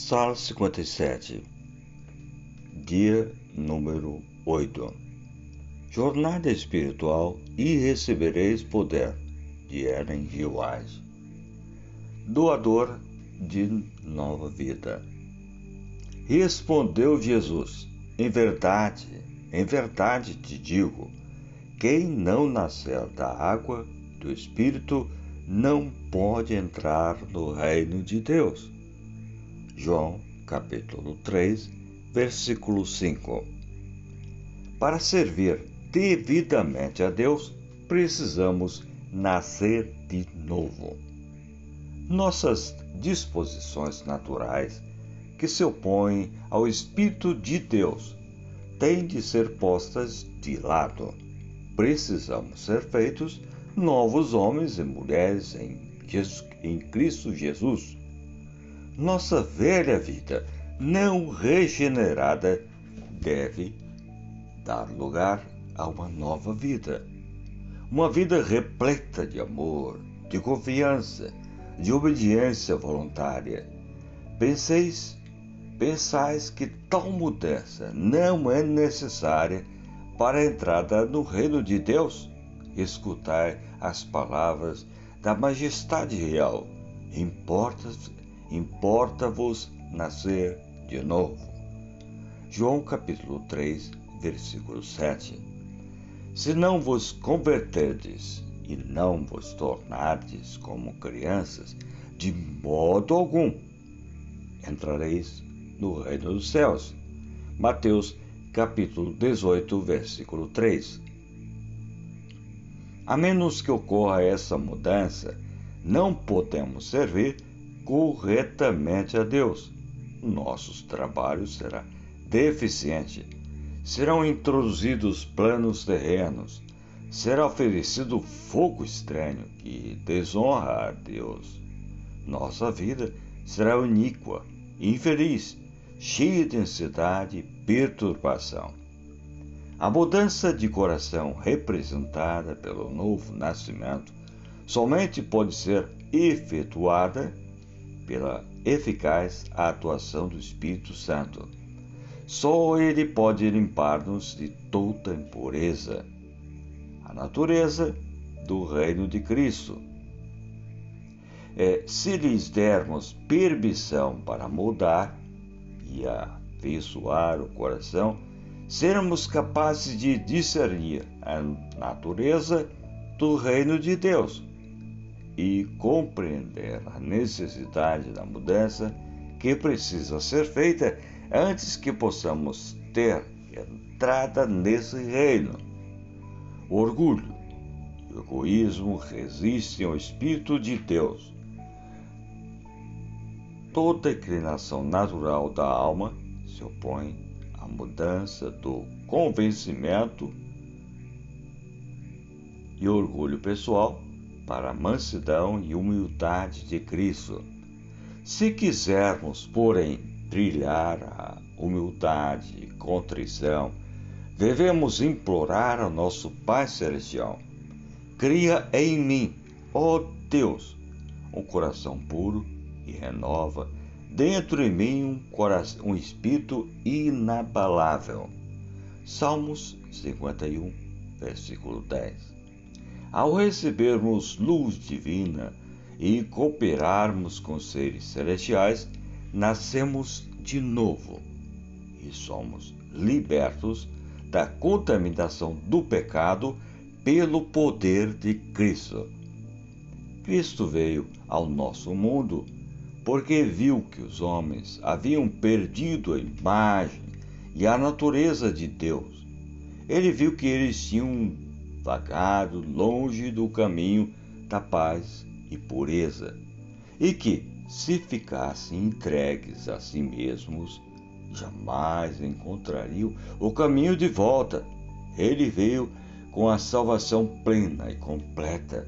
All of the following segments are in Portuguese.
Sala 57 Dia número 8 Jornada espiritual e recebereis poder de Ellen G. White Doador de nova vida Respondeu Jesus Em verdade, em verdade te digo quem não nascer da água do Espírito não pode entrar no reino de Deus. João, capítulo 3, versículo 5. Para servir devidamente a Deus, precisamos nascer de novo. Nossas disposições naturais, que se opõem ao Espírito de Deus, têm de ser postas de lado. Precisamos ser feitos novos homens e mulheres em, Jesus, em Cristo Jesus nossa velha vida não regenerada deve dar lugar a uma nova vida. Uma vida repleta de amor, de confiança, de obediência voluntária. Penseis, pensais que tal mudança não é necessária para a entrada no reino de Deus? Escutai as palavras da majestade real. Importa importa-vos nascer de novo. João capítulo 3, versículo 7. Se não vos converterdes e não vos tornardes como crianças, de modo algum entrareis no reino dos céus. Mateus capítulo 18, versículo 3. A menos que ocorra essa mudança, não podemos servir corretamente a Deus. Nossos trabalhos será deficiente. Serão introduzidos planos terrenos. Será oferecido fogo estranho que desonra a Deus. Nossa vida será iníqua, infeliz, cheia de ansiedade e perturbação. A mudança de coração representada pelo novo nascimento somente pode ser efetuada pela eficaz atuação do Espírito Santo. Só Ele pode limpar-nos de toda impureza. A natureza do reino de Cristo. É, se lhes dermos permissão para mudar e afeiçoar o coração, seremos capazes de discernir a natureza do reino de Deus e compreender a necessidade da mudança que precisa ser feita antes que possamos ter entrada nesse reino. O orgulho e o egoísmo resistem ao Espírito de Deus. Toda inclinação natural da alma se opõe à mudança do convencimento e orgulho pessoal para a mansidão e humildade de Cristo. Se quisermos, porém, trilhar a humildade e contrição, devemos implorar ao nosso Pai Celestial: Cria em mim, ó Deus, um coração puro e renova dentro de mim um, coração, um espírito inabalável. Salmos 51, versículo 10. Ao recebermos luz divina e cooperarmos com seres celestiais, nascemos de novo e somos libertos da contaminação do pecado pelo poder de Cristo. Cristo veio ao nosso mundo porque viu que os homens haviam perdido a imagem e a natureza de Deus. Ele viu que eles tinham vagado longe do caminho da paz e pureza, e que, se ficassem entregues a si mesmos, jamais encontrariam o caminho de volta. Ele veio com a salvação plena e completa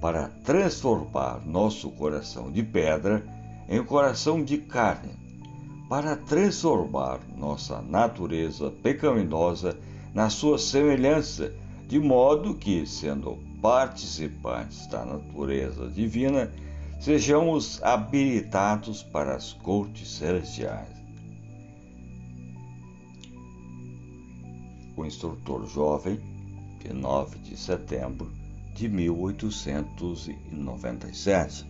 para transformar nosso coração de pedra em coração de carne, para transformar nossa natureza pecaminosa na sua semelhança de modo que, sendo participantes da natureza divina, sejamos habilitados para as cortes celestiais. O instrutor jovem, de 9 de setembro de 1897.